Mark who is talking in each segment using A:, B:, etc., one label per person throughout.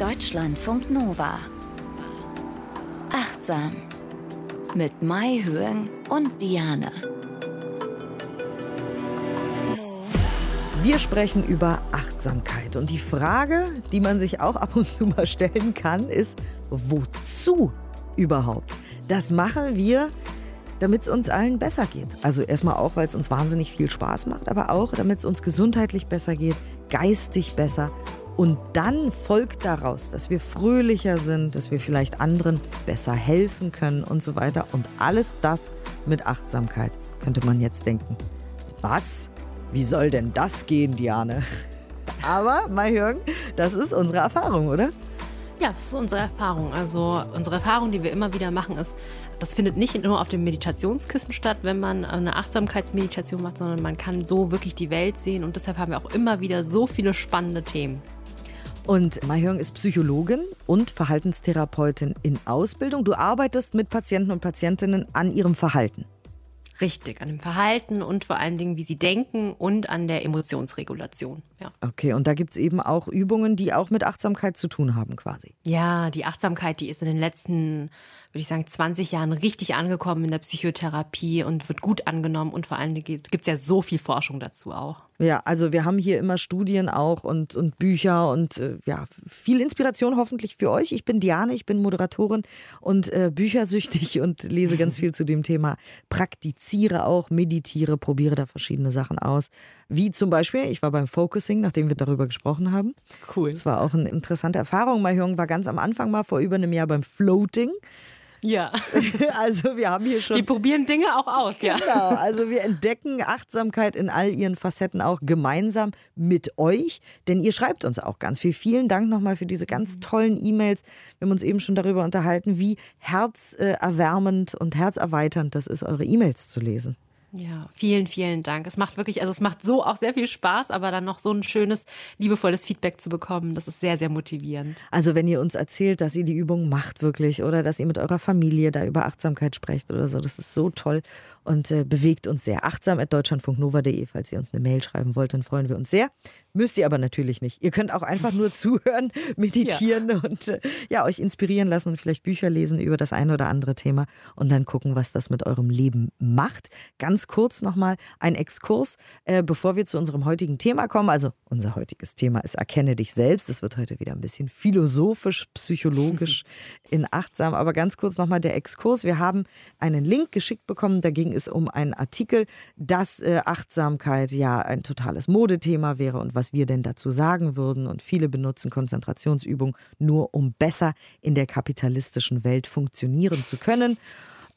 A: Deutschlandfunk Nova. Achtsam. Mit Mai Höhen und Diane.
B: Wir sprechen über Achtsamkeit. Und die Frage, die man sich auch ab und zu mal stellen kann, ist, wozu überhaupt? Das machen wir, damit es uns allen besser geht. Also erstmal auch, weil es uns wahnsinnig viel Spaß macht, aber auch, damit es uns gesundheitlich besser geht, geistig besser. Und dann folgt daraus, dass wir fröhlicher sind, dass wir vielleicht anderen besser helfen können und so weiter. Und alles das mit Achtsamkeit, könnte man jetzt denken. Was? Wie soll denn das gehen, Diane? Aber, Mayhörn, das ist unsere Erfahrung, oder?
C: Ja, das ist unsere Erfahrung. Also unsere Erfahrung, die wir immer wieder machen, ist, das findet nicht nur auf dem Meditationskissen statt, wenn man eine Achtsamkeitsmeditation macht, sondern man kann so wirklich die Welt sehen und deshalb haben wir auch immer wieder so viele spannende Themen.
B: Und Mayhörn ist Psychologin und Verhaltenstherapeutin in Ausbildung. Du arbeitest mit Patienten und Patientinnen an ihrem Verhalten.
C: Richtig, an dem Verhalten und vor allen Dingen, wie sie denken und an der Emotionsregulation. Ja.
B: Okay, und da gibt es eben auch Übungen, die auch mit Achtsamkeit zu tun haben quasi.
C: Ja, die Achtsamkeit, die ist in den letzten würde ich sagen, 20 Jahren richtig angekommen in der Psychotherapie und wird gut angenommen und vor allem gibt es ja so viel Forschung dazu auch.
B: Ja, also wir haben hier immer Studien auch und, und Bücher und äh, ja, viel Inspiration hoffentlich für euch. Ich bin Diane, ich bin Moderatorin und äh, büchersüchtig und lese ganz viel zu dem Thema. Praktiziere auch, meditiere, probiere da verschiedene Sachen aus. Wie zum Beispiel, ich war beim Focusing, nachdem wir darüber gesprochen haben.
C: Cool.
B: Das war auch eine interessante Erfahrung. Mahjong war ganz am Anfang mal vor über einem Jahr beim Floating.
C: Ja.
B: Also wir haben hier schon.
C: Die probieren Dinge auch aus,
B: genau, ja. Genau. Also wir entdecken Achtsamkeit in all ihren Facetten auch gemeinsam mit euch, denn ihr schreibt uns auch ganz viel. Vielen Dank nochmal für diese ganz mhm. tollen E-Mails. Wir haben uns eben schon darüber unterhalten, wie herzerwärmend und herzerweiternd das ist, eure E-Mails zu lesen.
C: Ja, vielen, vielen Dank. Es macht wirklich, also es macht so auch sehr viel Spaß, aber dann noch so ein schönes, liebevolles Feedback zu bekommen, das ist sehr, sehr motivierend.
B: Also wenn ihr uns erzählt, dass ihr die Übung macht wirklich oder dass ihr mit eurer Familie da über Achtsamkeit sprecht oder so, das ist so toll und äh, bewegt uns sehr. Achtsam at deutschlandfunknova.de, falls ihr uns eine Mail schreiben wollt, dann freuen wir uns sehr. Müsst ihr aber natürlich nicht. Ihr könnt auch einfach nur zuhören, meditieren ja. und äh, ja, euch inspirieren lassen und vielleicht Bücher lesen über das eine oder andere Thema und dann gucken, was das mit eurem Leben macht. Ganz kurz nochmal ein Exkurs, äh, bevor wir zu unserem heutigen Thema kommen. Also unser heutiges Thema ist Erkenne dich selbst. Es wird heute wieder ein bisschen philosophisch, psychologisch in achtsam. Aber ganz kurz nochmal der Exkurs. Wir haben einen Link geschickt bekommen. Da ging es um einen Artikel, dass äh, Achtsamkeit ja ein totales Modethema wäre und was wir denn dazu sagen würden. Und viele benutzen Konzentrationsübungen nur, um besser in der kapitalistischen Welt funktionieren zu können.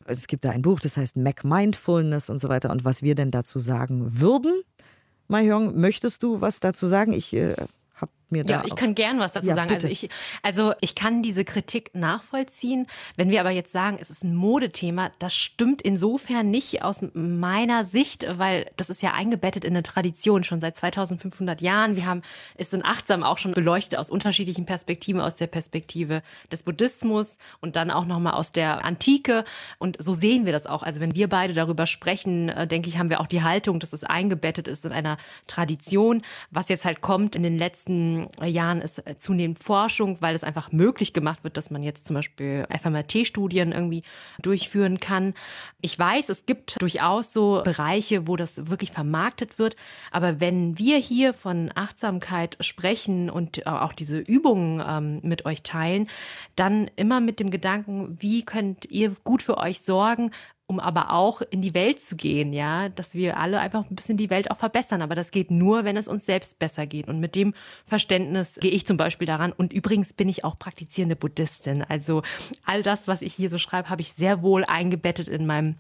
B: Es gibt da ein Buch, das heißt Mac Mindfulness und so weiter. Und was wir denn dazu sagen würden. Mahjong, möchtest du was dazu sagen? Ich äh, habe mir
C: da. Ja, ich kann gern was dazu ja, sagen. Also ich, also ich kann diese Kritik nachvollziehen. Wenn wir aber jetzt sagen, es ist ein Modethema, das stimmt insofern nicht aus meiner Sicht, weil das ist ja eingebettet in eine Tradition schon seit 2500 Jahren. Wir haben es in Achtsam auch schon beleuchtet aus unterschiedlichen Perspektiven, aus der Perspektive des Buddhismus und dann auch nochmal aus der Antike. Und so sehen wir das auch. Also wenn wir beide darüber sprechen, äh, denke ich, haben wir auch die Haltung, dass es eingebettet ist in einer Tradition. Was jetzt halt kommt in den letzten Jahren ist äh, zunehmend Forschung, weil es einfach möglich gemacht wird, dass man jetzt zum Beispiel FMRT-Studien irgendwie durchführen kann. Ich weiß, es gibt durchaus so Bereiche, wo das wirklich vermarktet wird. Aber wenn wir hier von Achtsamkeit sprechen und äh, auch diese Übungen ähm, mit euch teilen, dann immer mit dem Gedanken, wie könnt ihr gut für euch sorgen, um aber auch in die Welt zu gehen, ja, dass wir alle einfach ein bisschen die Welt auch verbessern. Aber das geht nur, wenn es uns selbst besser geht. Und mit dem Verständnis gehe ich zum Beispiel daran. Und übrigens bin ich auch praktizierende Buddhistin. Also all das, was ich hier so schreibe, habe ich sehr wohl eingebettet in meinem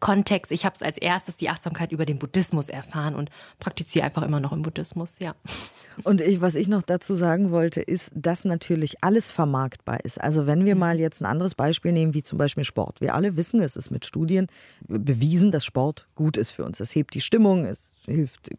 C: Kontext. Ich habe es als erstes die Achtsamkeit über den Buddhismus erfahren und praktiziere einfach immer noch im Buddhismus, ja.
B: Und ich, was ich noch dazu sagen wollte, ist, dass natürlich alles vermarktbar ist. Also wenn wir mhm. mal jetzt ein anderes Beispiel nehmen, wie zum Beispiel Sport. Wir alle wissen, es ist mit Studien bewiesen, dass Sport gut ist für uns. Es hebt die Stimmung, es hilft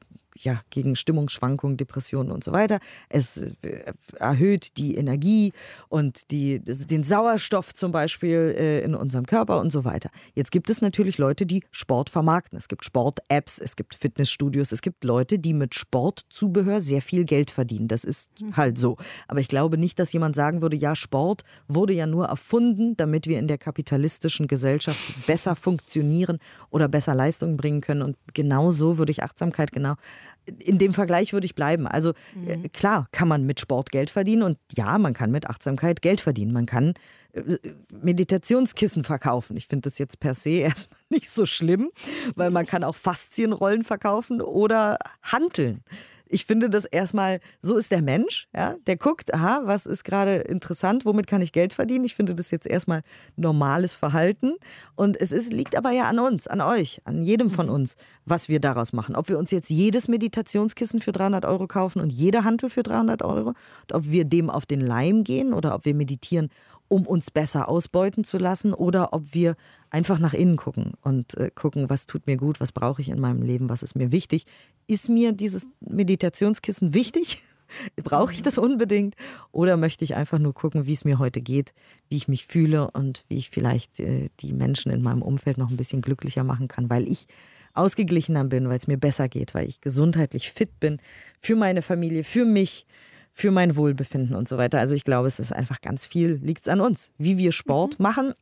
B: ja, gegen Stimmungsschwankungen, Depressionen und so weiter. Es äh, erhöht die Energie und die, den Sauerstoff zum Beispiel äh, in unserem Körper und so weiter. Jetzt gibt es natürlich Leute, die Sport vermarkten. Es gibt Sport-Apps, es gibt Fitnessstudios, es gibt Leute, die mit Sportzubehör sehr viel Geld verdienen. Das ist mhm. halt so. Aber ich glaube nicht, dass jemand sagen würde, ja, Sport wurde ja nur erfunden, damit wir in der kapitalistischen Gesellschaft besser funktionieren oder besser Leistungen bringen können. Und genau so würde ich Achtsamkeit genau in dem Vergleich würde ich bleiben. Also äh, mhm. klar kann man mit Sport Geld verdienen und ja, man kann mit Achtsamkeit Geld verdienen. Man kann äh, Meditationskissen verkaufen. Ich finde das jetzt per se erstmal nicht so schlimm, weil man kann auch Faszienrollen verkaufen oder handeln ich finde das erstmal, so ist der Mensch, ja, der guckt, aha, was ist gerade interessant, womit kann ich Geld verdienen? Ich finde das jetzt erstmal normales Verhalten und es ist, liegt aber ja an uns, an euch, an jedem von mhm. uns, was wir daraus machen. Ob wir uns jetzt jedes Meditationskissen für 300 Euro kaufen und jede Handel für 300 Euro, ob wir dem auf den Leim gehen oder ob wir meditieren, um uns besser ausbeuten zu lassen oder ob wir einfach nach innen gucken und äh, gucken, was tut mir gut, was brauche ich in meinem Leben, was ist mir wichtig. Ist mir dieses Meditationskissen wichtig? Brauche ich das unbedingt? Oder möchte ich einfach nur gucken, wie es mir heute geht, wie ich mich fühle und wie ich vielleicht äh, die Menschen in meinem Umfeld noch ein bisschen glücklicher machen kann, weil ich ausgeglichener bin, weil es mir besser geht, weil ich gesundheitlich fit bin für meine Familie, für mich, für mein Wohlbefinden und so weiter. Also ich glaube, es ist einfach ganz viel, liegt es an uns, wie wir Sport mhm. machen.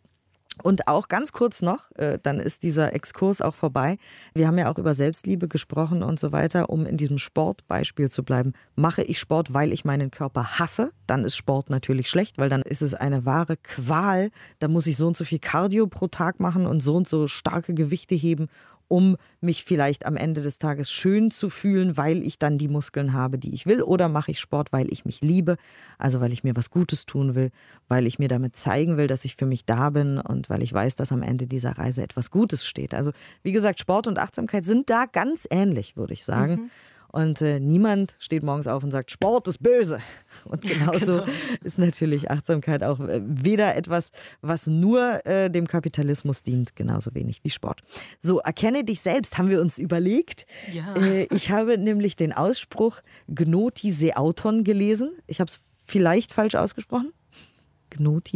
B: Und auch ganz kurz noch, äh, dann ist dieser Exkurs auch vorbei. Wir haben ja auch über Selbstliebe gesprochen und so weiter, um in diesem Sportbeispiel zu bleiben. Mache ich Sport, weil ich meinen Körper hasse, dann ist Sport natürlich schlecht, weil dann ist es eine wahre Qual. Da muss ich so und so viel Cardio pro Tag machen und so und so starke Gewichte heben, um mich vielleicht am Ende des Tages schön zu fühlen, weil ich dann die Muskeln habe, die ich will? Oder mache ich Sport, weil ich mich liebe, also weil ich mir was Gutes tun will, weil ich mir damit zeigen will, dass ich für mich da bin und weil ich weiß, dass am Ende dieser Reise etwas Gutes steht? Also wie gesagt, Sport und Achtsamkeit sind da ganz ähnlich, würde ich sagen. Mhm. Und äh, niemand steht morgens auf und sagt, Sport ist böse. Und genauso ja, genau. ist natürlich Achtsamkeit auch äh, weder etwas, was nur äh, dem Kapitalismus dient, genauso wenig wie Sport. So, erkenne dich selbst, haben wir uns überlegt. Ja. Äh, ich habe nämlich den Ausspruch Gnoti se auton gelesen. Ich habe es vielleicht falsch ausgesprochen.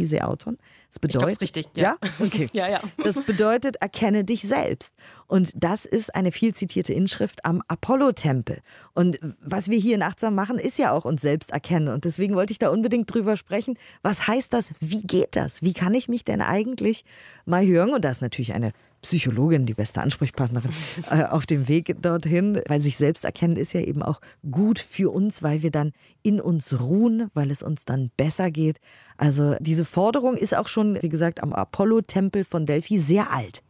B: Se auton. Das bedeutet,
C: ich richtig, ja.
B: ja? Okay.
C: ja, ja.
B: Das bedeutet, erkenne dich selbst. Und das ist eine viel zitierte Inschrift am Apollo-Tempel. Und was wir hier in Achtsam machen, ist ja auch uns selbst erkennen. Und deswegen wollte ich da unbedingt drüber sprechen. Was heißt das? Wie geht das? Wie kann ich mich denn eigentlich mal hören? Und da ist natürlich eine Psychologin, die beste Ansprechpartnerin äh, auf dem Weg dorthin, weil sich selbst erkennen ist ja eben auch gut für uns, weil wir dann in uns ruhen, weil es uns dann besser geht. Also diese Forderung ist auch schon, wie gesagt, am Apollo-Tempel von Delphi sehr alt.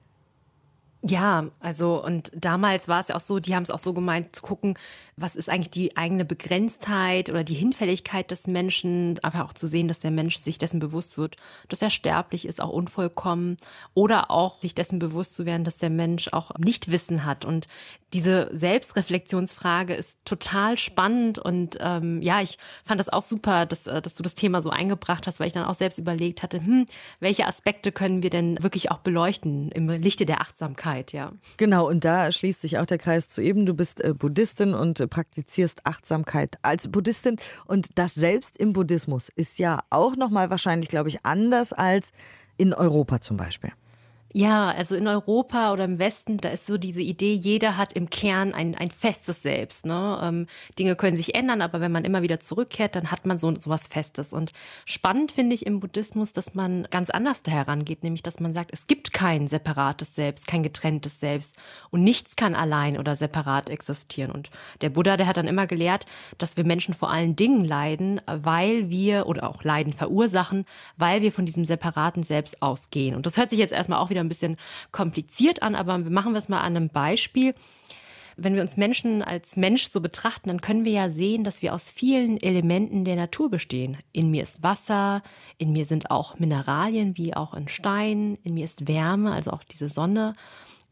C: Ja, also und damals war es ja auch so, die haben es auch so gemeint, zu gucken, was ist eigentlich die eigene Begrenztheit oder die Hinfälligkeit des Menschen, einfach auch zu sehen, dass der Mensch sich dessen bewusst wird, dass er sterblich ist, auch unvollkommen oder auch sich dessen bewusst zu werden, dass der Mensch auch Nichtwissen hat. Und diese Selbstreflexionsfrage ist total spannend und ähm, ja, ich fand das auch super, dass, äh, dass du das Thema so eingebracht hast, weil ich dann auch selbst überlegt hatte, hm, welche Aspekte können wir denn wirklich auch beleuchten im Lichte der Achtsamkeit? Ja.
B: Genau, und da schließt sich auch der Kreis zu eben. Du bist äh, Buddhistin und äh, praktizierst Achtsamkeit als Buddhistin. Und das selbst im Buddhismus ist ja auch nochmal wahrscheinlich, glaube ich, anders als in Europa zum Beispiel.
C: Ja, also in Europa oder im Westen, da ist so diese Idee, jeder hat im Kern ein, ein festes Selbst. Ne? Ähm, Dinge können sich ändern, aber wenn man immer wieder zurückkehrt, dann hat man so, so was Festes. Und spannend finde ich im Buddhismus, dass man ganz anders da herangeht, nämlich dass man sagt, es gibt kein separates Selbst, kein getrenntes Selbst und nichts kann allein oder separat existieren. Und der Buddha, der hat dann immer gelehrt, dass wir Menschen vor allen Dingen leiden, weil wir oder auch Leiden verursachen, weil wir von diesem separaten Selbst ausgehen. Und das hört sich jetzt erstmal auch wieder ein bisschen kompliziert an, aber wir machen wir es mal an einem Beispiel. Wenn wir uns Menschen als Mensch so betrachten, dann können wir ja sehen, dass wir aus vielen Elementen der Natur bestehen. In mir ist Wasser, in mir sind auch Mineralien wie auch in Stein, in mir ist Wärme, also auch diese Sonne.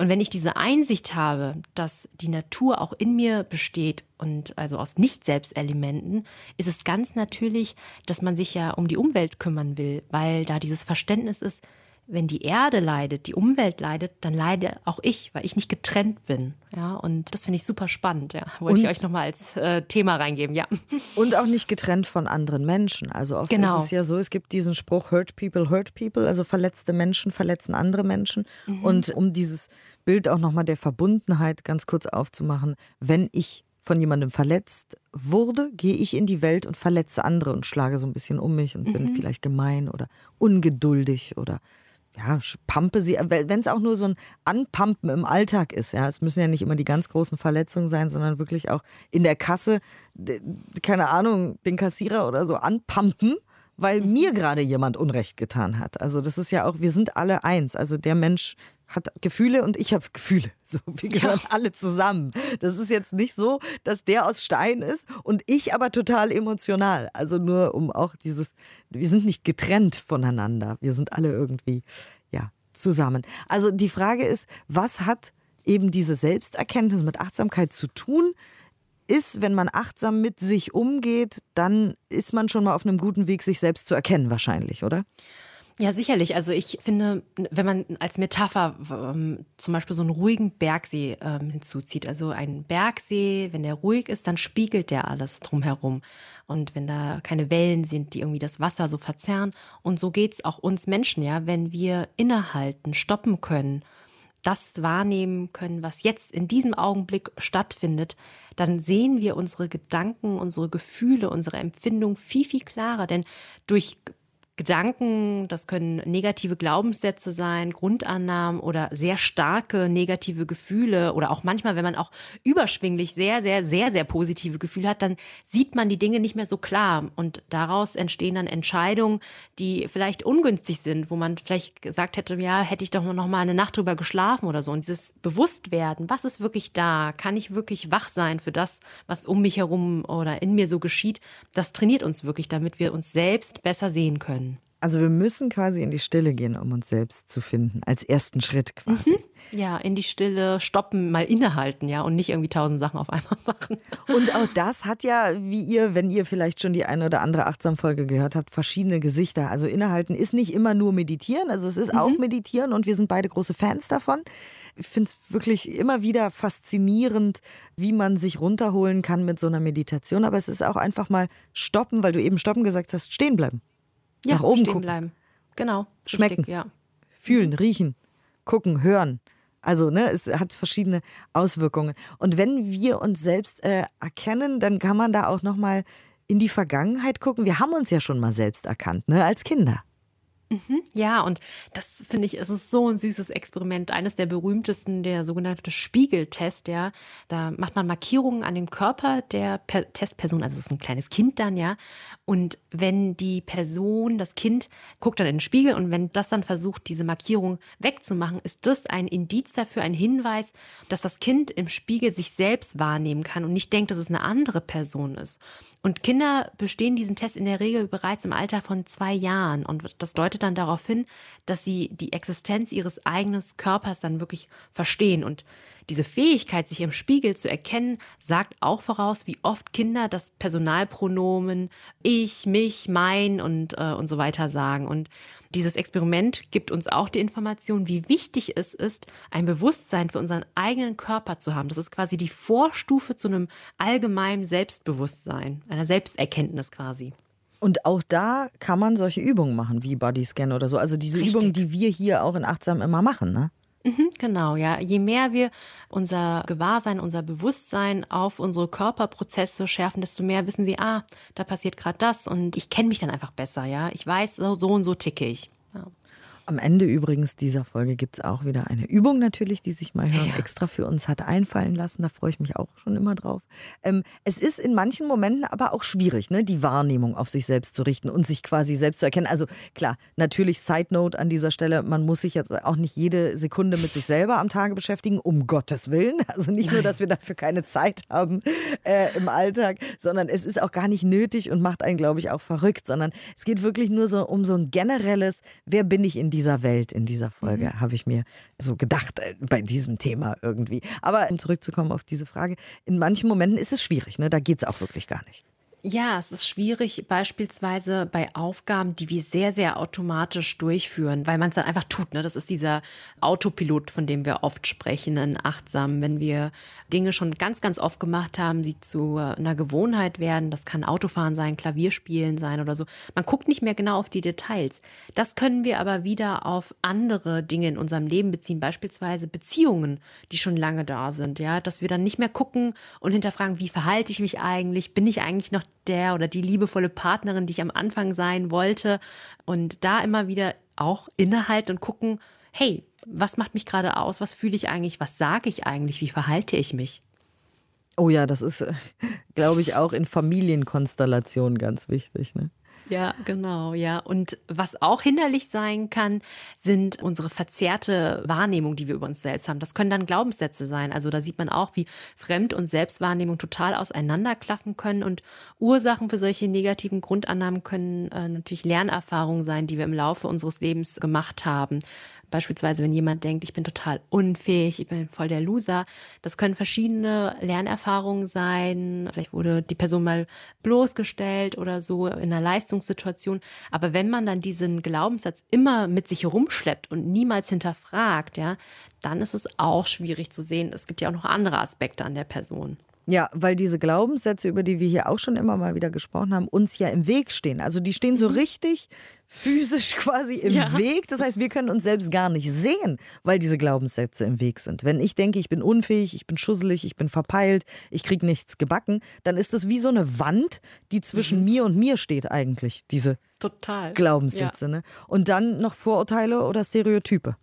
C: Und wenn ich diese Einsicht habe, dass die Natur auch in mir besteht und also aus Nicht-Selbstelementen, ist es ganz natürlich, dass man sich ja um die Umwelt kümmern will, weil da dieses Verständnis ist, wenn die Erde leidet, die Umwelt leidet, dann leide auch ich, weil ich nicht getrennt bin. Ja, und das finde ich super spannend. Ja, wollte ich euch nochmal als äh, Thema reingeben. Ja.
B: Und auch nicht getrennt von anderen Menschen. Also oft genau. ist es ja so, es gibt diesen Spruch Hurt people, hurt people. Also verletzte Menschen verletzen andere Menschen. Mhm. Und um dieses Bild auch nochmal der Verbundenheit ganz kurz aufzumachen, wenn ich von jemandem verletzt wurde, gehe ich in die Welt und verletze andere und schlage so ein bisschen um mich und mhm. bin vielleicht gemein oder ungeduldig oder ja, pampe sie, wenn es auch nur so ein Anpumpen im Alltag ist. Ja, es müssen ja nicht immer die ganz großen Verletzungen sein, sondern wirklich auch in der Kasse, keine Ahnung, den Kassierer oder so anpumpen, weil mhm. mir gerade jemand Unrecht getan hat. Also das ist ja auch, wir sind alle eins. Also der Mensch hat Gefühle und ich habe Gefühle. So, wir gehören ja. alle zusammen. Das ist jetzt nicht so, dass der aus Stein ist und ich aber total emotional. Also nur um auch dieses, wir sind nicht getrennt voneinander. Wir sind alle irgendwie, ja, zusammen. Also die Frage ist, was hat eben diese Selbsterkenntnis mit Achtsamkeit zu tun? Ist, wenn man achtsam mit sich umgeht, dann ist man schon mal auf einem guten Weg, sich selbst zu erkennen, wahrscheinlich, oder?
C: Ja, sicherlich. Also ich finde, wenn man als Metapher ähm, zum Beispiel so einen ruhigen Bergsee ähm, hinzuzieht, also ein Bergsee, wenn der ruhig ist, dann spiegelt der alles drumherum. Und wenn da keine Wellen sind, die irgendwie das Wasser so verzerren. Und so geht's auch uns Menschen, ja, wenn wir innehalten, stoppen können, das wahrnehmen können, was jetzt in diesem Augenblick stattfindet, dann sehen wir unsere Gedanken, unsere Gefühle, unsere Empfindungen viel, viel klarer. Denn durch Gedanken, das können negative Glaubenssätze sein, Grundannahmen oder sehr starke negative Gefühle oder auch manchmal, wenn man auch überschwinglich sehr, sehr, sehr, sehr positive Gefühle hat, dann sieht man die Dinge nicht mehr so klar. Und daraus entstehen dann Entscheidungen, die vielleicht ungünstig sind, wo man vielleicht gesagt hätte, ja, hätte ich doch noch mal eine Nacht drüber geschlafen oder so. Und dieses Bewusstwerden, was ist wirklich da, kann ich wirklich wach sein für das, was um mich herum oder in mir so geschieht, das trainiert uns wirklich, damit wir uns selbst besser sehen können.
B: Also wir müssen quasi in die Stille gehen, um uns selbst zu finden, als ersten Schritt quasi.
C: Mhm. Ja, in die Stille stoppen, mal innehalten, ja, und nicht irgendwie tausend Sachen auf einmal machen.
B: Und auch das hat ja, wie ihr, wenn ihr vielleicht schon die eine oder andere Achtsam-Folge gehört habt, verschiedene Gesichter. Also innehalten ist nicht immer nur meditieren, also es ist mhm. auch meditieren und wir sind beide große Fans davon. Ich finde es wirklich immer wieder faszinierend, wie man sich runterholen kann mit so einer Meditation. Aber es ist auch einfach mal stoppen, weil du eben stoppen gesagt hast, stehen bleiben.
C: Ja,
B: nach oben
C: stehen
B: gucken.
C: bleiben. Genau.
B: Schmecken.
C: Richtig, ja.
B: Fühlen, riechen, gucken, hören. Also, ne, es hat verschiedene Auswirkungen. Und wenn wir uns selbst äh, erkennen, dann kann man da auch nochmal in die Vergangenheit gucken. Wir haben uns ja schon mal selbst erkannt, ne, als Kinder.
C: Mhm, ja, und das finde ich, es ist so ein süßes Experiment. Eines der berühmtesten, der sogenannte Spiegeltest, ja. Da macht man Markierungen an dem Körper der per Testperson, also es ist ein kleines Kind dann, ja. Und wenn die Person, das Kind, guckt dann in den Spiegel und wenn das dann versucht, diese Markierung wegzumachen, ist das ein Indiz dafür, ein Hinweis, dass das Kind im Spiegel sich selbst wahrnehmen kann und nicht denkt, dass es eine andere Person ist. Und Kinder bestehen diesen Test in der Regel bereits im Alter von zwei Jahren. Und das deutet dann darauf hin, dass sie die Existenz ihres eigenen Körpers dann wirklich verstehen. Und diese Fähigkeit, sich im Spiegel zu erkennen, sagt auch voraus, wie oft Kinder das Personalpronomen ich, mich, mein und, äh, und so weiter sagen. Und dieses Experiment gibt uns auch die Information, wie wichtig es ist, ein Bewusstsein für unseren eigenen Körper zu haben. Das ist quasi die Vorstufe zu einem allgemeinen Selbstbewusstsein, einer Selbsterkenntnis quasi.
B: Und auch da kann man solche Übungen machen, wie Bodyscan oder so. Also diese Richtig. Übungen, die wir hier auch in Achtsam immer machen, ne?
C: Mhm, genau, ja. Je mehr wir unser Gewahrsein, unser Bewusstsein auf unsere Körperprozesse schärfen, desto mehr wissen wir, ah, da passiert gerade das und ich kenne mich dann einfach besser, ja. Ich weiß, so, und so ticke ich. Ja.
B: Am Ende übrigens dieser Folge gibt es auch wieder eine Übung natürlich, die sich mal ja. extra für uns hat einfallen lassen. Da freue ich mich auch schon immer drauf. Ähm, es ist in manchen Momenten aber auch schwierig, ne, die Wahrnehmung auf sich selbst zu richten und sich quasi selbst zu erkennen. Also klar, natürlich Side Note an dieser Stelle, man muss sich jetzt auch nicht jede Sekunde mit sich selber am Tage beschäftigen, um Gottes Willen. Also nicht nur, dass wir dafür keine Zeit haben äh, im Alltag, sondern es ist auch gar nicht nötig und macht einen, glaube ich, auch verrückt, sondern es geht wirklich nur so um so ein generelles, wer bin ich in diesem dieser Welt in dieser Folge, mhm. habe ich mir so gedacht äh, bei diesem Thema irgendwie. Aber um zurückzukommen auf diese Frage, in manchen Momenten ist es schwierig, ne? da geht es auch wirklich gar nicht.
C: Ja, es ist schwierig, beispielsweise bei Aufgaben, die wir sehr, sehr automatisch durchführen, weil man es dann einfach tut. Ne? Das ist dieser Autopilot, von dem wir oft sprechen, in achtsam. Wenn wir Dinge schon ganz, ganz oft gemacht haben, sie zu einer Gewohnheit werden, das kann Autofahren sein, Klavierspielen sein oder so. Man guckt nicht mehr genau auf die Details. Das können wir aber wieder auf andere Dinge in unserem Leben beziehen, beispielsweise Beziehungen, die schon lange da sind. Ja, dass wir dann nicht mehr gucken und hinterfragen, wie verhalte ich mich eigentlich? Bin ich eigentlich noch der oder die liebevolle Partnerin, die ich am Anfang sein wollte. Und da immer wieder auch innehalten und gucken, hey, was macht mich gerade aus? Was fühle ich eigentlich? Was sage ich eigentlich? Wie verhalte ich mich?
B: Oh ja, das ist, glaube ich, auch in Familienkonstellationen ganz wichtig. Ne?
C: Ja, genau, ja. Und was auch hinderlich sein kann, sind unsere verzerrte Wahrnehmung, die wir über uns selbst haben. Das können dann Glaubenssätze sein. Also da sieht man auch, wie Fremd- und Selbstwahrnehmung total auseinanderklaffen können. Und Ursachen für solche negativen Grundannahmen können äh, natürlich Lernerfahrungen sein, die wir im Laufe unseres Lebens gemacht haben. Beispielsweise, wenn jemand denkt, ich bin total unfähig, ich bin voll der Loser. Das können verschiedene Lernerfahrungen sein. Vielleicht wurde die Person mal bloßgestellt oder so in einer Leistungssituation. Aber wenn man dann diesen Glaubenssatz immer mit sich herumschleppt und niemals hinterfragt, ja, dann ist es auch schwierig zu sehen. Es gibt ja auch noch andere Aspekte an der Person.
B: Ja, weil diese Glaubenssätze, über die wir hier auch schon immer mal wieder gesprochen haben, uns ja im Weg stehen. Also die stehen so mhm. richtig physisch quasi im ja. Weg. Das heißt, wir können uns selbst gar nicht sehen, weil diese Glaubenssätze im Weg sind. Wenn ich denke, ich bin unfähig, ich bin schusselig, ich bin verpeilt, ich kriege nichts gebacken, dann ist das wie so eine Wand, die zwischen mhm. mir und mir steht eigentlich, diese
C: Total.
B: Glaubenssätze. Ja. Ne? Und dann noch Vorurteile oder Stereotype.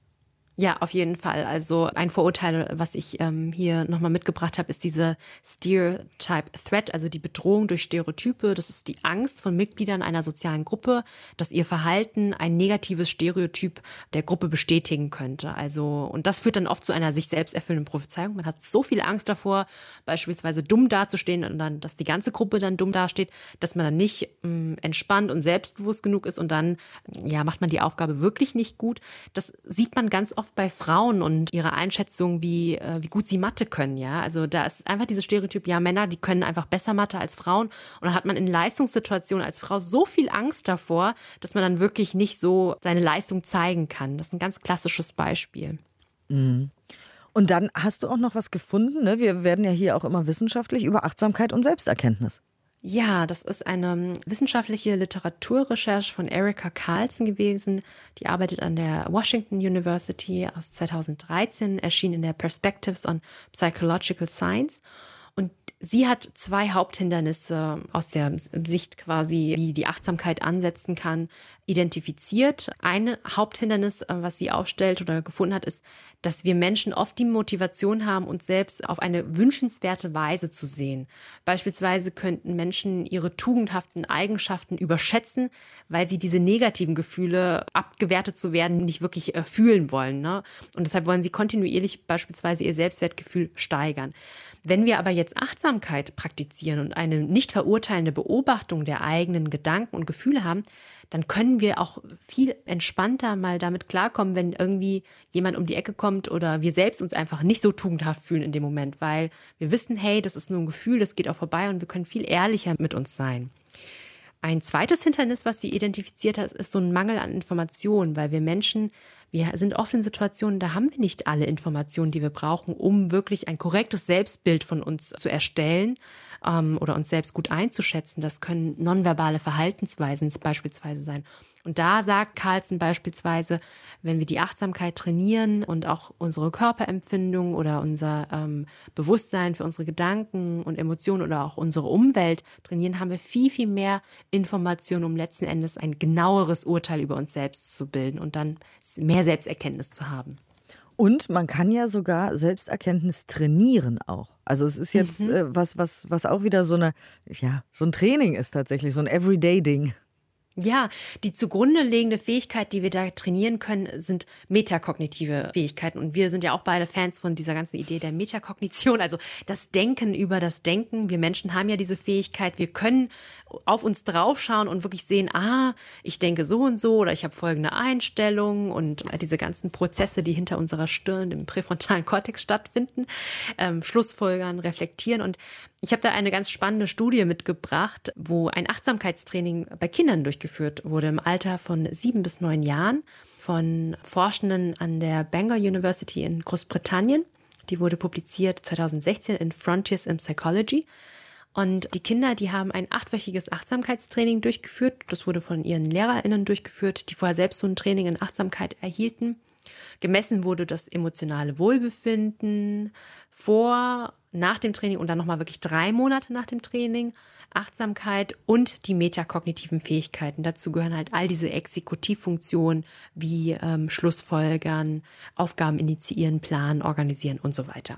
C: Ja, auf jeden Fall. Also ein Vorurteil, was ich ähm, hier nochmal mitgebracht habe, ist diese Stereotype Threat, also die Bedrohung durch Stereotype. Das ist die Angst von Mitgliedern einer sozialen Gruppe, dass ihr Verhalten ein negatives Stereotyp der Gruppe bestätigen könnte. Also, und das führt dann oft zu einer sich selbst erfüllenden Prophezeiung. Man hat so viel Angst davor, beispielsweise dumm dazustehen und dann, dass die ganze Gruppe dann dumm dasteht, dass man dann nicht ähm, entspannt und selbstbewusst genug ist und dann, ja, macht man die Aufgabe wirklich nicht gut. Das sieht man ganz oft oft bei Frauen und ihrer Einschätzung, wie, äh, wie gut sie Mathe können, ja. Also da ist einfach dieses Stereotyp, ja, Männer, die können einfach besser Mathe als Frauen. Und dann hat man in Leistungssituationen als Frau so viel Angst davor, dass man dann wirklich nicht so seine Leistung zeigen kann. Das ist ein ganz klassisches Beispiel.
B: Mhm. Und dann hast du auch noch was gefunden, ne? Wir werden ja hier auch immer wissenschaftlich über Achtsamkeit und Selbsterkenntnis.
C: Ja, das ist eine ähm, wissenschaftliche Literaturrecherche von Erika Carlson gewesen. Die arbeitet an der Washington University aus 2013, erschien in der Perspectives on Psychological Science. Sie hat zwei Haupthindernisse aus der Sicht quasi, wie die Achtsamkeit ansetzen kann, identifiziert. Ein Haupthindernis, äh, was sie aufstellt oder gefunden hat, ist, dass wir Menschen oft die Motivation haben, uns selbst auf eine wünschenswerte Weise zu sehen. Beispielsweise könnten Menschen ihre tugendhaften Eigenschaften überschätzen, weil sie diese negativen Gefühle, abgewertet zu werden, nicht wirklich äh, fühlen wollen. Ne? Und deshalb wollen sie kontinuierlich beispielsweise ihr Selbstwertgefühl steigern. Wenn wir aber jetzt Achtsamkeit praktizieren und eine nicht verurteilende Beobachtung der eigenen Gedanken und Gefühle haben, dann können wir auch viel entspannter mal damit klarkommen, wenn irgendwie jemand um die Ecke kommt oder wir selbst uns einfach nicht so tugendhaft fühlen in dem Moment, weil wir wissen, hey, das ist nur ein Gefühl, das geht auch vorbei und wir können viel ehrlicher mit uns sein. Ein zweites Hindernis, was sie identifiziert hat, ist so ein Mangel an Informationen, weil wir Menschen, wir sind oft in Situationen, da haben wir nicht alle Informationen, die wir brauchen, um wirklich ein korrektes Selbstbild von uns zu erstellen ähm, oder uns selbst gut einzuschätzen. Das können nonverbale Verhaltensweisen beispielsweise sein. Und da sagt Carlson beispielsweise, wenn wir die Achtsamkeit trainieren und auch unsere Körperempfindung oder unser ähm, Bewusstsein für unsere Gedanken und Emotionen oder auch unsere Umwelt trainieren, haben wir viel, viel mehr Informationen, um letzten Endes ein genaueres Urteil über uns selbst zu bilden und dann mehr Selbsterkenntnis zu haben.
B: Und man kann ja sogar Selbsterkenntnis trainieren auch. Also es ist jetzt mhm. äh, was, was, was auch wieder so eine, ja, so ein Training ist tatsächlich, so ein Everyday-Ding.
C: Ja, die zugrunde liegende Fähigkeit, die wir da trainieren können, sind metakognitive Fähigkeiten. Und wir sind ja auch beide Fans von dieser ganzen Idee der Metakognition, also das Denken über das Denken. Wir Menschen haben ja diese Fähigkeit, wir können auf uns draufschauen und wirklich sehen, ah, ich denke so und so oder ich habe folgende Einstellungen und diese ganzen Prozesse, die hinter unserer Stirn im präfrontalen Kortex stattfinden, ähm, Schlussfolgern, reflektieren. Und ich habe da eine ganz spannende Studie mitgebracht, wo ein Achtsamkeitstraining bei Kindern durchgeführt wurde im Alter von sieben bis neun Jahren von Forschenden an der Bangor University in Großbritannien. Die wurde publiziert 2016 in Frontiers in Psychology. Und die Kinder, die haben ein achtwöchiges Achtsamkeitstraining durchgeführt. Das wurde von ihren LehrerInnen durchgeführt, die vorher selbst so ein Training in Achtsamkeit erhielten. Gemessen wurde das emotionale Wohlbefinden vor, nach dem Training und dann nochmal wirklich drei Monate nach dem Training. Achtsamkeit und die metakognitiven Fähigkeiten. Dazu gehören halt all diese Exekutivfunktionen wie ähm, Schlussfolgern, Aufgaben initiieren, planen, organisieren und so weiter.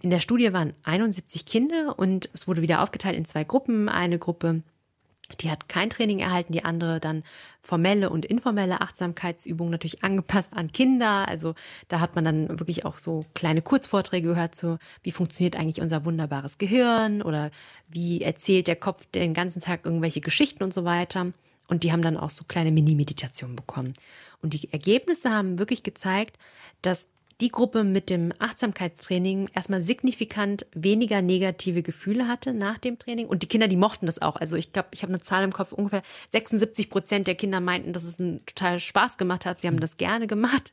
C: In der Studie waren 71 Kinder und es wurde wieder aufgeteilt in zwei Gruppen. Eine Gruppe die hat kein Training erhalten, die andere dann formelle und informelle Achtsamkeitsübungen natürlich angepasst an Kinder. Also da hat man dann wirklich auch so kleine Kurzvorträge gehört zu, wie funktioniert eigentlich unser wunderbares Gehirn oder wie erzählt der Kopf den ganzen Tag irgendwelche Geschichten und so weiter. Und die haben dann auch so kleine Mini-Meditationen bekommen. Und die Ergebnisse haben wirklich gezeigt, dass die Gruppe mit dem Achtsamkeitstraining erstmal signifikant weniger negative Gefühle hatte nach dem Training. Und die Kinder, die mochten das auch. Also ich glaube, ich habe eine Zahl im Kopf, ungefähr 76 Prozent der Kinder meinten, dass es einen total Spaß gemacht hat. Sie haben das gerne gemacht.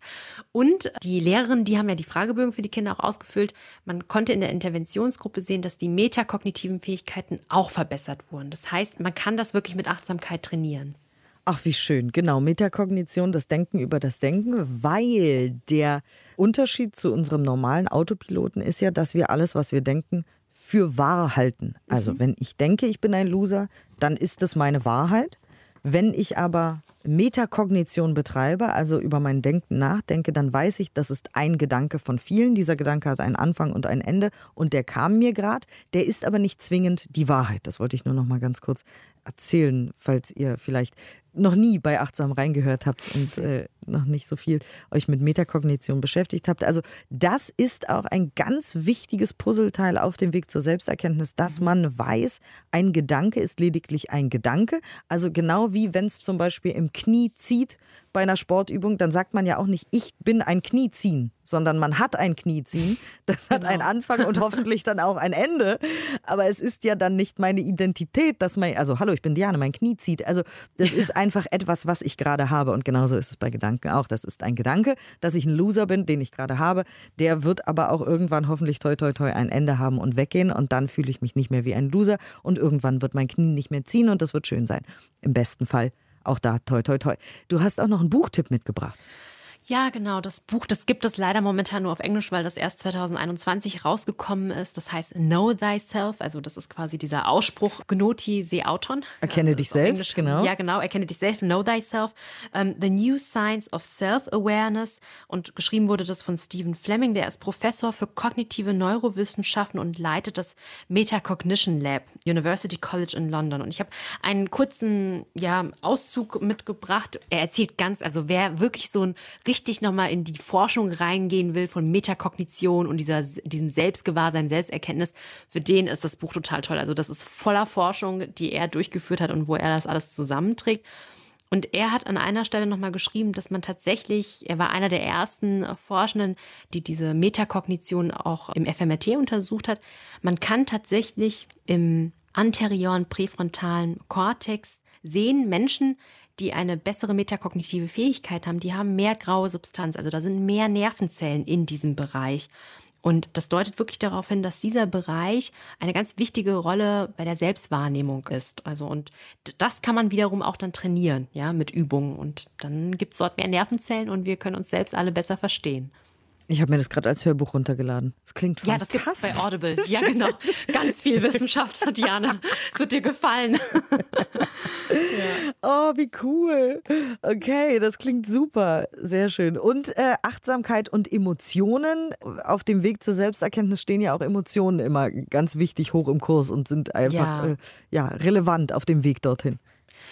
C: Und die Lehrerinnen, die haben ja die Fragebögen für die Kinder auch ausgefüllt. Man konnte in der Interventionsgruppe sehen, dass die metakognitiven Fähigkeiten auch verbessert wurden. Das heißt, man kann das wirklich mit Achtsamkeit trainieren.
B: Ach, wie schön. Genau, Metakognition, das Denken über das Denken, weil der Unterschied zu unserem normalen Autopiloten ist ja, dass wir alles, was wir denken, für wahr halten. Also, mhm. wenn ich denke, ich bin ein Loser, dann ist das meine Wahrheit. Wenn ich aber Metakognition betreibe, also über mein Denken nachdenke, dann weiß ich, das ist ein Gedanke von vielen. Dieser Gedanke hat einen Anfang und ein Ende und der kam mir gerade. Der ist aber nicht zwingend die Wahrheit. Das wollte ich nur noch mal ganz kurz erzählen, falls ihr vielleicht noch nie bei Achtsam reingehört habt und äh, noch nicht so viel euch mit Metakognition beschäftigt habt. Also das ist auch ein ganz wichtiges Puzzleteil auf dem Weg zur Selbsterkenntnis, dass mhm. man weiß, ein Gedanke ist lediglich ein Gedanke. Also genau wie wenn es zum Beispiel im Knie zieht, bei einer Sportübung, dann sagt man ja auch nicht, ich bin ein Knieziehen, sondern man hat ein Knieziehen. Das hat genau. einen Anfang und hoffentlich dann auch ein Ende. Aber es ist ja dann nicht meine Identität, dass man, also hallo, ich bin Diane, mein Knie zieht. Also das ist einfach etwas, was ich gerade habe. Und genauso ist es bei Gedanken auch. Das ist ein Gedanke, dass ich ein Loser bin, den ich gerade habe. Der wird aber auch irgendwann hoffentlich toi toi toi ein Ende haben und weggehen. Und dann fühle ich mich nicht mehr wie ein Loser. Und irgendwann wird mein Knie nicht mehr ziehen und das wird schön sein. Im besten Fall auch da, toi, toi, toi. Du hast auch noch einen Buchtipp mitgebracht.
C: Ja, genau. Das Buch, das gibt es leider momentan nur auf Englisch, weil das erst 2021 rausgekommen ist. Das heißt Know Thyself. Also das ist quasi dieser Ausspruch Gnoti se auton.
B: Erkenne dich selbst, Englisch.
C: genau. Ja, genau. Erkenne dich selbst. Know Thyself. Um, ähm, The New Science of Self-Awareness. Und geschrieben wurde das von Stephen Fleming. Der ist Professor für kognitive Neurowissenschaften und leitet das Metacognition Lab, University College in London. Und ich habe einen kurzen ja, Auszug mitgebracht. Er erzählt ganz, also wer wirklich so ein richtig nochmal in die Forschung reingehen will von Metakognition und dieser, diesem Selbstgewahrsein, Selbsterkenntnis, für den ist das Buch total toll. Also das ist voller Forschung, die er durchgeführt hat und wo er das alles zusammenträgt. Und er hat an einer Stelle nochmal geschrieben, dass man tatsächlich, er war einer der ersten Forschenden, die diese Metakognition auch im FMRT untersucht hat. Man kann tatsächlich im anterioren präfrontalen Kortex sehen Menschen, die eine bessere metakognitive Fähigkeit haben, die haben mehr graue Substanz. Also da sind mehr Nervenzellen in diesem Bereich. Und das deutet wirklich darauf hin, dass dieser Bereich eine ganz wichtige Rolle bei der Selbstwahrnehmung ist. Also, und das kann man wiederum auch dann trainieren, ja, mit Übungen. Und dann gibt es dort mehr Nervenzellen und wir können uns selbst alle besser verstehen.
B: Ich habe mir das gerade als Hörbuch runtergeladen. Das klingt fantastisch.
C: Ja, das gibt's bei Audible. Ja, genau. Ganz viel Wissenschaft, Diana. Das wird dir gefallen.
B: ja. Oh, wie cool. Okay, das klingt super. Sehr schön. Und äh, Achtsamkeit und Emotionen. Auf dem Weg zur Selbsterkenntnis stehen ja auch Emotionen immer ganz wichtig hoch im Kurs und sind einfach ja. Äh, ja relevant auf dem Weg dorthin.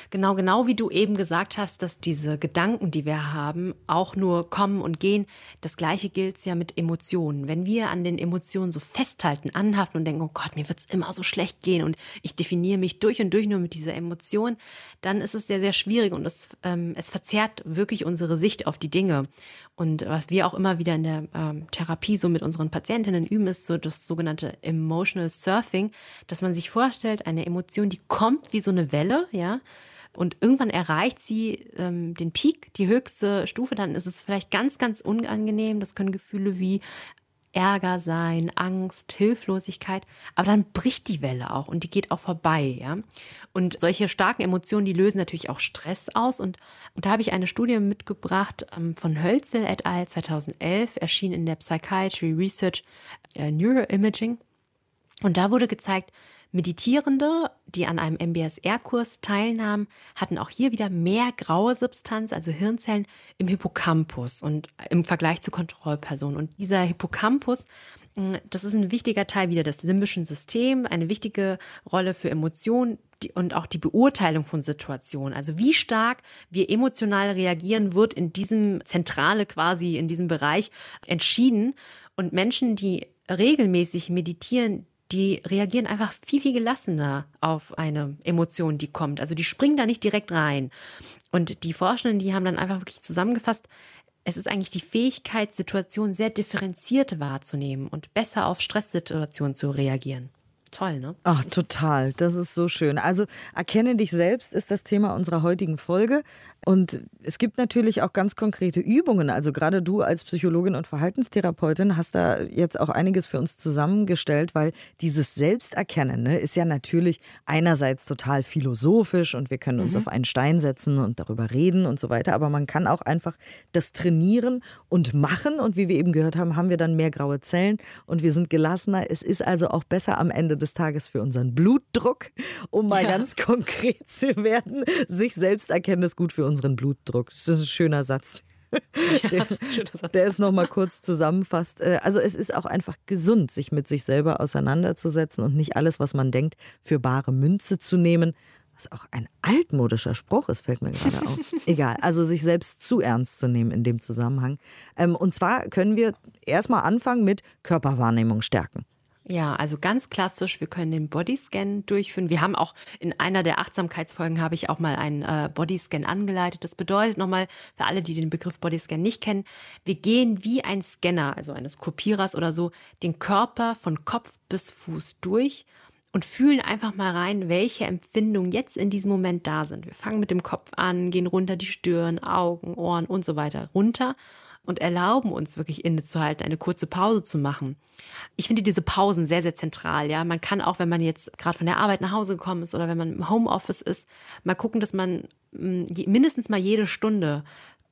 C: Genau, genau wie du eben gesagt hast, dass diese Gedanken, die wir haben, auch nur kommen und gehen. Das Gleiche gilt ja mit Emotionen. Wenn wir an den Emotionen so festhalten, anhaften und denken, oh Gott, mir wird es immer so schlecht gehen und ich definiere mich durch und durch nur mit dieser Emotion, dann ist es sehr, sehr schwierig und es, ähm, es verzerrt wirklich unsere Sicht auf die Dinge. Und was wir auch immer wieder in der ähm, Therapie so mit unseren Patientinnen üben, ist so das sogenannte Emotional Surfing, dass man sich vorstellt, eine Emotion, die kommt wie so eine Welle, ja, und irgendwann erreicht sie ähm, den Peak, die höchste Stufe, dann ist es vielleicht ganz, ganz unangenehm. Das können Gefühle wie Ärger sein, Angst, Hilflosigkeit, aber dann bricht die Welle auch und die geht auch vorbei, ja. Und solche starken Emotionen, die lösen natürlich auch Stress aus und, und da habe ich eine Studie mitgebracht ähm, von Hölzel et al. 2011, erschien in der Psychiatry Research äh, Neuroimaging und da wurde gezeigt, Meditierende, die an einem MBSR-Kurs teilnahmen, hatten auch hier wieder mehr graue Substanz, also Hirnzellen, im Hippocampus und im Vergleich zu Kontrollpersonen. Und dieser Hippocampus, mm, das ist ein wichtiger Teil wieder des limbischen Systems, eine wichtige Rolle für Emotionen und auch die Beurteilung von Situationen. Also wie stark wir emotional reagieren, wird in diesem Zentrale quasi, in diesem Bereich entschieden. Und Menschen, die regelmäßig meditieren, die reagieren einfach viel, viel gelassener auf eine Emotion, die kommt. Also die springen da nicht direkt rein. Und die Forschenden, die haben dann einfach wirklich zusammengefasst, es ist eigentlich die Fähigkeit, Situationen sehr differenziert wahrzunehmen und besser auf Stresssituationen zu reagieren. Toll, ne?
B: Ach, total. Das ist so schön. Also erkenne dich selbst ist das Thema unserer heutigen Folge. Und es gibt natürlich auch ganz konkrete Übungen. Also gerade du als Psychologin und Verhaltenstherapeutin hast da jetzt auch einiges für uns zusammengestellt, weil dieses Selbsterkennen ne, ist ja natürlich einerseits total philosophisch und wir können uns mhm. auf einen Stein setzen und darüber reden und so weiter. Aber man kann auch einfach das trainieren und machen. Und wie wir eben gehört haben, haben wir dann mehr graue Zellen und wir sind gelassener. Es ist also auch besser am Ende des Tages für unseren Blutdruck, um mal ja. ganz konkret zu werden. Sich selbst erkennen ist gut für unseren Blutdruck. Das ist ein schöner Satz. Ja, der, ist, der ist noch mal kurz zusammenfasst. Äh, also es ist auch einfach gesund, sich mit sich selber auseinanderzusetzen und nicht alles, was man denkt, für bare Münze zu nehmen. Was auch ein altmodischer Spruch ist, fällt mir gerade auf. Egal, also sich selbst zu ernst zu nehmen in dem Zusammenhang. Ähm, und zwar können wir erstmal anfangen mit Körperwahrnehmung stärken.
C: Ja, also ganz klassisch, wir können den Bodyscan durchführen. Wir haben auch in einer der Achtsamkeitsfolgen habe ich auch mal einen äh, Bodyscan angeleitet. Das bedeutet nochmal für alle, die den Begriff Bodyscan nicht kennen, wir gehen wie ein Scanner, also eines Kopierers oder so, den Körper von Kopf bis Fuß durch und fühlen einfach mal rein, welche Empfindungen jetzt in diesem Moment da sind. Wir fangen mit dem Kopf an, gehen runter die Stirn, Augen, Ohren und so weiter runter und erlauben uns wirklich innezuhalten, eine kurze Pause zu machen. Ich finde diese Pausen sehr, sehr zentral. Ja, man kann auch, wenn man jetzt gerade von der Arbeit nach Hause gekommen ist oder wenn man im Homeoffice ist, mal gucken, dass man mm, mindestens mal jede Stunde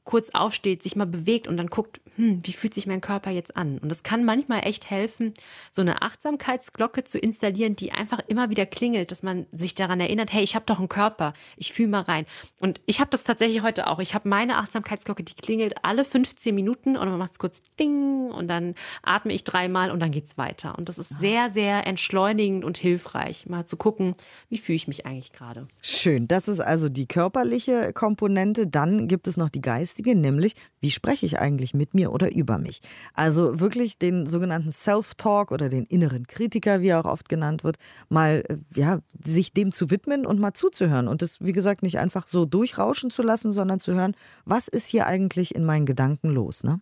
C: kurz aufsteht, sich mal bewegt und dann guckt, hm, wie fühlt sich mein Körper jetzt an? Und es kann manchmal echt helfen, so eine Achtsamkeitsglocke zu installieren, die einfach immer wieder klingelt, dass man sich daran erinnert, hey, ich habe doch einen Körper, ich fühle mal rein. Und ich habe das tatsächlich heute auch. Ich habe meine Achtsamkeitsglocke, die klingelt alle 15 Minuten und man macht es kurz ding und dann atme ich dreimal und dann geht's weiter. Und das ist sehr, sehr entschleunigend und hilfreich, mal zu gucken, wie fühle ich mich eigentlich gerade.
B: Schön. Das ist also die körperliche Komponente. Dann gibt es noch die geistige geistige, nämlich wie spreche ich eigentlich mit mir oder über mich. Also wirklich den sogenannten Self-Talk oder den inneren Kritiker, wie er auch oft genannt wird, mal äh, ja, sich dem zu widmen und mal zuzuhören und das, wie gesagt, nicht einfach so durchrauschen zu lassen, sondern zu hören, was ist hier eigentlich in meinen Gedanken los, ne?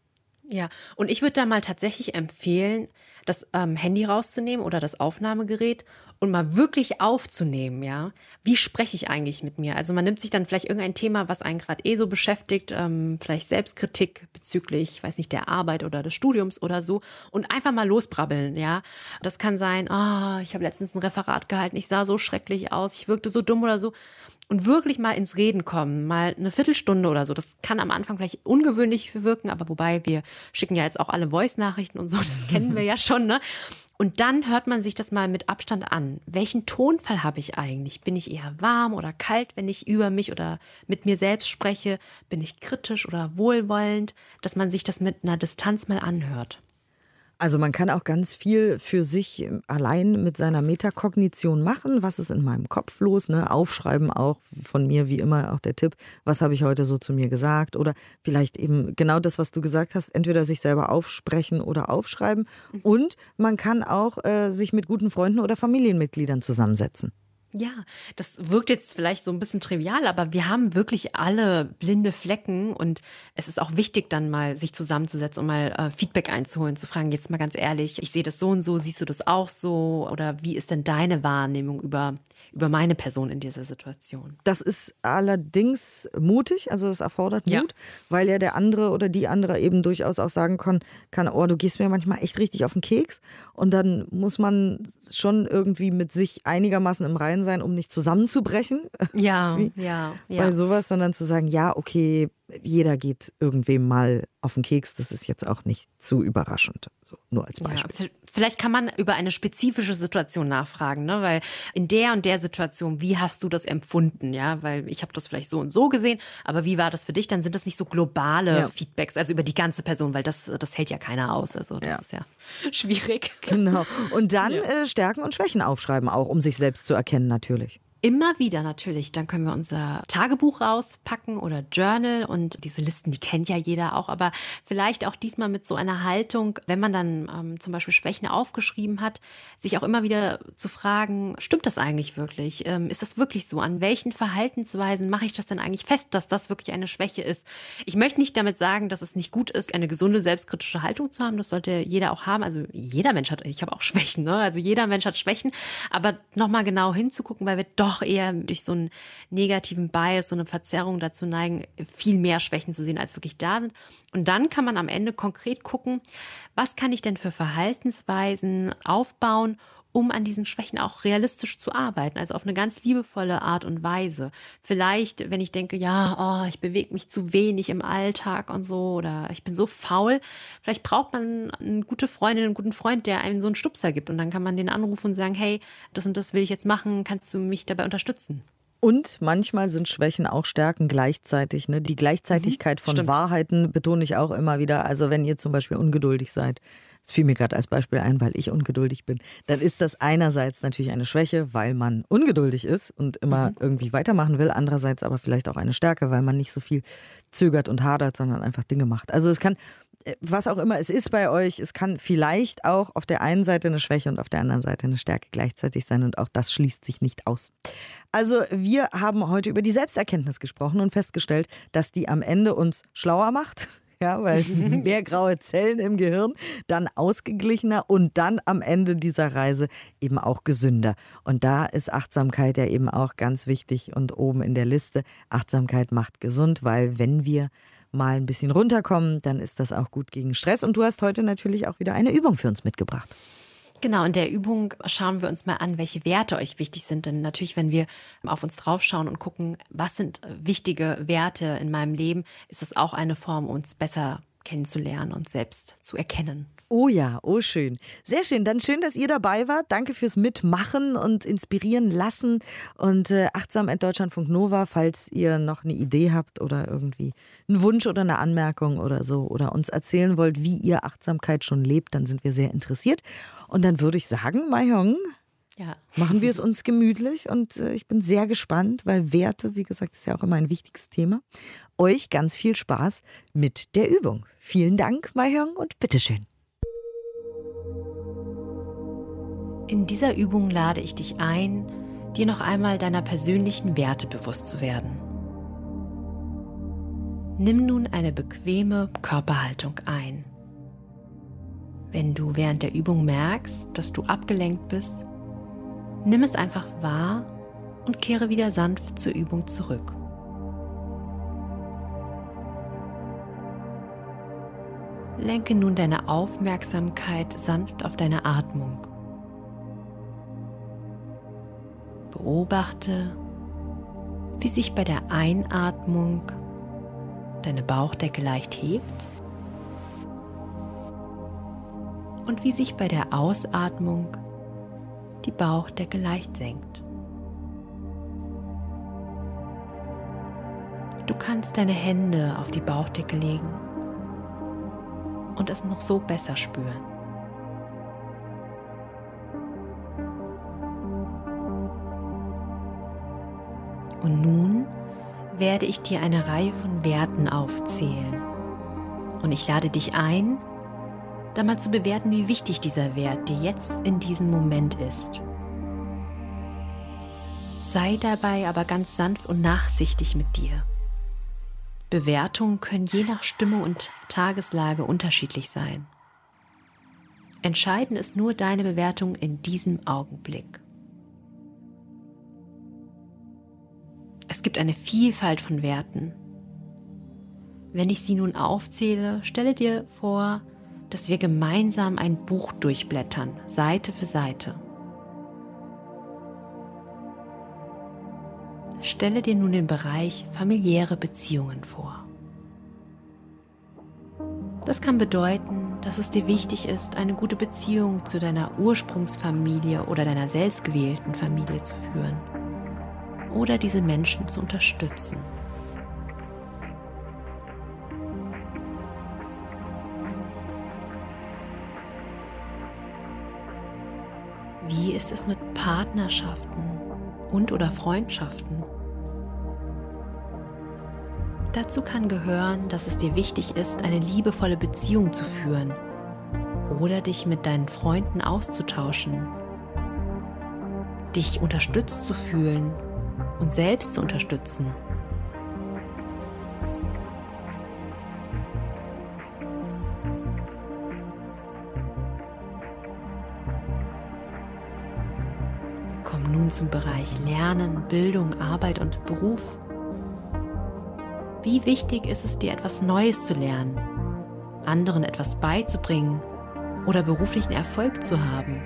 C: Ja, und ich würde da mal tatsächlich empfehlen, das ähm, Handy rauszunehmen oder das Aufnahmegerät und mal wirklich aufzunehmen, ja. Wie spreche ich eigentlich mit mir? Also man nimmt sich dann vielleicht irgendein Thema, was einen gerade eh so beschäftigt, ähm, vielleicht Selbstkritik bezüglich, weiß nicht, der Arbeit oder des Studiums oder so und einfach mal losbrabbeln, ja. Das kann sein, oh, ich habe letztens ein Referat gehalten, ich sah so schrecklich aus, ich wirkte so dumm oder so und wirklich mal ins Reden kommen, mal eine Viertelstunde oder so. Das kann am Anfang vielleicht ungewöhnlich wirken, aber wobei wir schicken ja jetzt auch alle Voice-Nachrichten und so, das kennen wir ja schon, ne? Und dann hört man sich das mal mit Abstand an. Welchen Tonfall habe ich eigentlich? Bin ich eher warm oder kalt, wenn ich über mich oder mit mir selbst spreche? Bin ich kritisch oder wohlwollend? Dass man sich das mit einer Distanz mal anhört.
B: Also man kann auch ganz viel für sich allein mit seiner Metakognition machen. Was ist in meinem Kopf los? Ne? Aufschreiben auch von mir, wie immer auch der Tipp, was habe ich heute so zu mir gesagt? Oder vielleicht eben genau das, was du gesagt hast, entweder sich selber aufsprechen oder aufschreiben. Mhm. Und man kann auch äh, sich mit guten Freunden oder Familienmitgliedern zusammensetzen.
C: Ja, das wirkt jetzt vielleicht so ein bisschen trivial, aber wir haben wirklich alle blinde Flecken und es ist auch wichtig, dann mal sich zusammenzusetzen und mal äh, Feedback einzuholen, zu fragen, jetzt mal ganz ehrlich, ich sehe das so und so, siehst du das auch so? Oder wie ist denn deine Wahrnehmung über, über meine Person in dieser Situation?
B: Das ist allerdings mutig, also es erfordert Mut, ja. weil ja der andere oder die andere eben durchaus auch sagen kann, kann, oh, du gehst mir manchmal echt richtig auf den Keks und dann muss man schon irgendwie mit sich einigermaßen im Reinen sein, um nicht zusammenzubrechen.
C: Ja, ja,
B: ja. Bei sowas, sondern zu sagen, ja, okay, jeder geht irgendwem mal auf den Keks. Das ist jetzt auch nicht zu überraschend. So, nur als Beispiel.
C: Ja, vielleicht kann man über eine spezifische Situation nachfragen, ne? weil in der und der Situation, wie hast du das empfunden? Ja, weil ich habe das vielleicht so und so gesehen, aber wie war das für dich? Dann sind das nicht so globale ja. Feedbacks, also über die ganze Person, weil das, das hält ja keiner aus. Also das ja. ist ja schwierig.
B: Genau. Und dann äh, Stärken und Schwächen aufschreiben, auch um sich selbst zu erkennen natürlich.
C: Immer wieder natürlich. Dann können wir unser Tagebuch rauspacken oder Journal und diese Listen, die kennt ja jeder auch, aber vielleicht auch diesmal mit so einer Haltung, wenn man dann ähm, zum Beispiel Schwächen aufgeschrieben hat, sich auch immer wieder zu fragen, stimmt das eigentlich wirklich? Ähm, ist das wirklich so? An welchen Verhaltensweisen mache ich das denn eigentlich fest, dass das wirklich eine Schwäche ist? Ich möchte nicht damit sagen, dass es nicht gut ist, eine gesunde selbstkritische Haltung zu haben. Das sollte jeder auch haben. Also jeder Mensch hat, ich habe auch Schwächen, ne? Also jeder Mensch hat Schwächen, aber nochmal genau hinzugucken, weil wir doch doch eher durch so einen negativen Bias, so eine Verzerrung dazu neigen, viel mehr Schwächen zu sehen, als wirklich da sind. Und dann kann man am Ende konkret gucken, was kann ich denn für Verhaltensweisen aufbauen, um an diesen Schwächen auch realistisch zu arbeiten, also auf eine ganz liebevolle Art und Weise. Vielleicht, wenn ich denke, ja, oh, ich bewege mich zu wenig im Alltag und so oder ich bin so faul, vielleicht braucht man eine gute Freundin, einen guten Freund, der einem so einen Stupser gibt und dann kann man den anrufen und sagen, hey, das und das will ich jetzt machen, kannst du mich dabei unterstützen?
B: Und manchmal sind Schwächen auch Stärken gleichzeitig. Ne? Die Gleichzeitigkeit mhm, von stimmt. Wahrheiten betone ich auch immer wieder. Also wenn ihr zum Beispiel ungeduldig seid, das fiel mir gerade als Beispiel ein, weil ich ungeduldig bin, dann ist das einerseits natürlich eine Schwäche, weil man ungeduldig ist und immer mhm. irgendwie weitermachen will, andererseits aber vielleicht auch eine Stärke, weil man nicht so viel zögert und hadert, sondern einfach Dinge macht. Also es kann, was auch immer es ist bei euch, es kann vielleicht auch auf der einen Seite eine Schwäche und auf der anderen Seite eine Stärke gleichzeitig sein und auch das schließt sich nicht aus. Also wir haben heute über die Selbsterkenntnis gesprochen und festgestellt, dass die am Ende uns schlauer macht, ja, weil mehr graue Zellen im Gehirn, dann ausgeglichener und dann am Ende dieser Reise eben auch gesünder. Und da ist Achtsamkeit ja eben auch ganz wichtig und oben in der Liste. Achtsamkeit macht gesund, weil wenn wir mal ein bisschen runterkommen, dann ist das auch gut gegen Stress. Und du hast heute natürlich auch wieder eine Übung für uns mitgebracht.
C: Genau, in der Übung schauen wir uns mal an, welche Werte euch wichtig sind. Denn natürlich, wenn wir auf uns draufschauen und gucken, was sind wichtige Werte in meinem Leben, ist es auch eine Form, uns besser kennenzulernen und selbst zu erkennen.
B: Oh ja, oh schön. Sehr schön. Dann schön, dass ihr dabei wart. Danke fürs Mitmachen und inspirieren lassen. Und äh, achtsam at Deutschlandfunk Nova, falls ihr noch eine Idee habt oder irgendwie einen Wunsch oder eine Anmerkung oder so oder uns erzählen wollt, wie ihr Achtsamkeit schon lebt, dann sind wir sehr interessiert. Und dann würde ich sagen, Mahjong, ja. Machen wir es uns gemütlich und äh, ich bin sehr gespannt, weil Werte, wie gesagt, ist ja auch immer ein wichtiges Thema. Euch ganz viel Spaß mit der Übung. Vielen Dank, Mahjong, und bitteschön.
C: In dieser Übung lade ich dich ein, dir noch einmal deiner persönlichen Werte bewusst zu werden. Nimm nun eine bequeme Körperhaltung ein. Wenn du während der Übung merkst, dass du abgelenkt bist, nimm es einfach wahr und kehre wieder sanft zur Übung zurück. Lenke nun deine Aufmerksamkeit sanft auf deine Atmung. Beobachte, wie sich bei der Einatmung deine Bauchdecke leicht hebt und wie sich bei der Ausatmung die Bauchdecke leicht senkt. Du kannst deine Hände auf die Bauchdecke legen und es noch so besser spüren. Und nun werde ich dir eine Reihe von Werten aufzählen. Und ich lade dich ein, da mal zu bewerten, wie wichtig dieser Wert dir jetzt in diesem Moment ist. Sei dabei aber ganz sanft und nachsichtig mit dir. Bewertungen können je nach Stimme und Tageslage unterschiedlich sein. Entscheidend ist nur deine Bewertung in diesem Augenblick. Es gibt eine Vielfalt von Werten. Wenn ich sie nun aufzähle, stelle dir vor, dass wir gemeinsam ein Buch durchblättern, Seite für Seite. Stelle dir nun den Bereich familiäre Beziehungen vor. Das kann bedeuten, dass es dir wichtig ist, eine gute Beziehung zu deiner Ursprungsfamilie oder deiner selbstgewählten Familie zu führen oder diese Menschen zu unterstützen. Wie ist es mit Partnerschaften und oder Freundschaften? Dazu kann gehören, dass es dir wichtig ist, eine liebevolle Beziehung zu führen oder dich mit deinen Freunden auszutauschen, dich unterstützt zu fühlen und selbst zu unterstützen. Wir kommen nun zum Bereich Lernen, Bildung, Arbeit und Beruf. Wie wichtig ist es dir, etwas Neues zu lernen, anderen etwas beizubringen oder beruflichen Erfolg zu haben?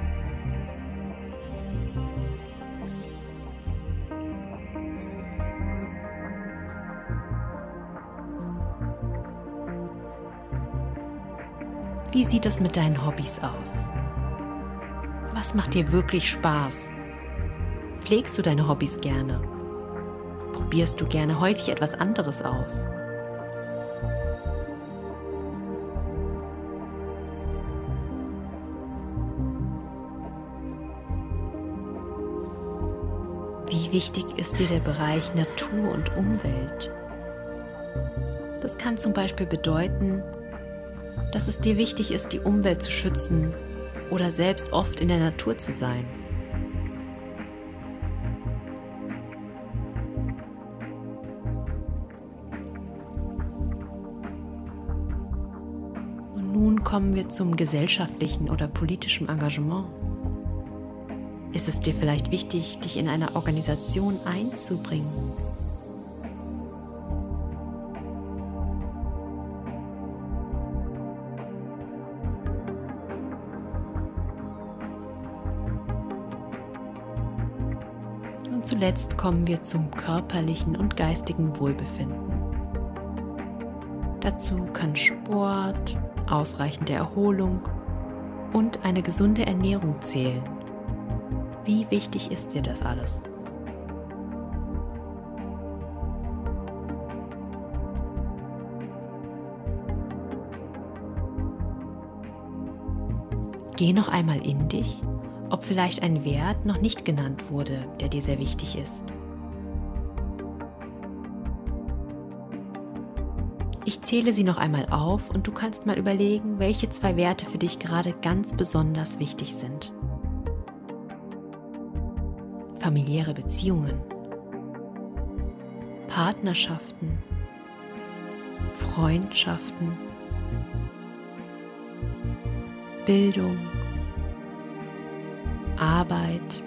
C: Wie sieht es mit deinen Hobbys aus? Was macht dir wirklich Spaß? Pflegst du deine Hobbys gerne? Probierst du gerne häufig etwas anderes aus? Wie wichtig ist dir der Bereich Natur und Umwelt? Das kann zum Beispiel bedeuten, dass es dir wichtig ist, die Umwelt zu schützen oder selbst oft in der Natur zu sein. Zum gesellschaftlichen oder politischen Engagement. Ist es dir vielleicht wichtig, dich in einer Organisation einzubringen? zuletzt kommen wir zum körperlichen und geistigen Wohlbefinden. Dazu kann Sport, ausreichende Erholung und eine gesunde Ernährung zählen. Wie wichtig ist dir das alles? Geh noch einmal in dich ob vielleicht ein Wert noch nicht genannt wurde, der dir sehr wichtig ist. Zähle sie noch einmal auf und du kannst mal überlegen, welche zwei Werte für dich gerade ganz besonders wichtig sind. Familiäre Beziehungen, Partnerschaften, Freundschaften, Bildung, Arbeit,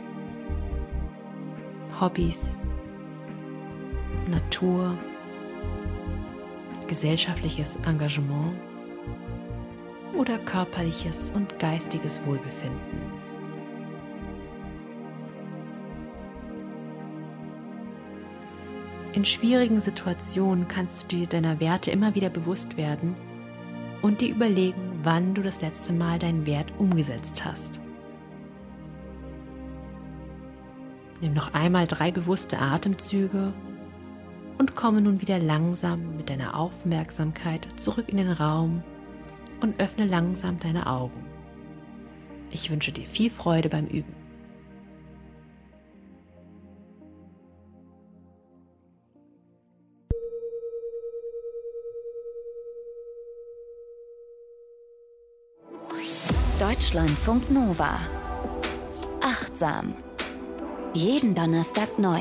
C: Hobbys, Natur, gesellschaftliches Engagement oder körperliches und geistiges Wohlbefinden. In schwierigen Situationen kannst du dir deiner Werte immer wieder bewusst werden und dir überlegen, wann du das letzte Mal deinen Wert umgesetzt hast. Nimm noch einmal drei bewusste Atemzüge und komme nun wieder langsam mit deiner Aufmerksamkeit zurück in den Raum und öffne langsam deine Augen. Ich wünsche dir viel Freude beim Üben.
A: Deutschlandfunk Nova. Achtsam. Jeden Donnerstag neu.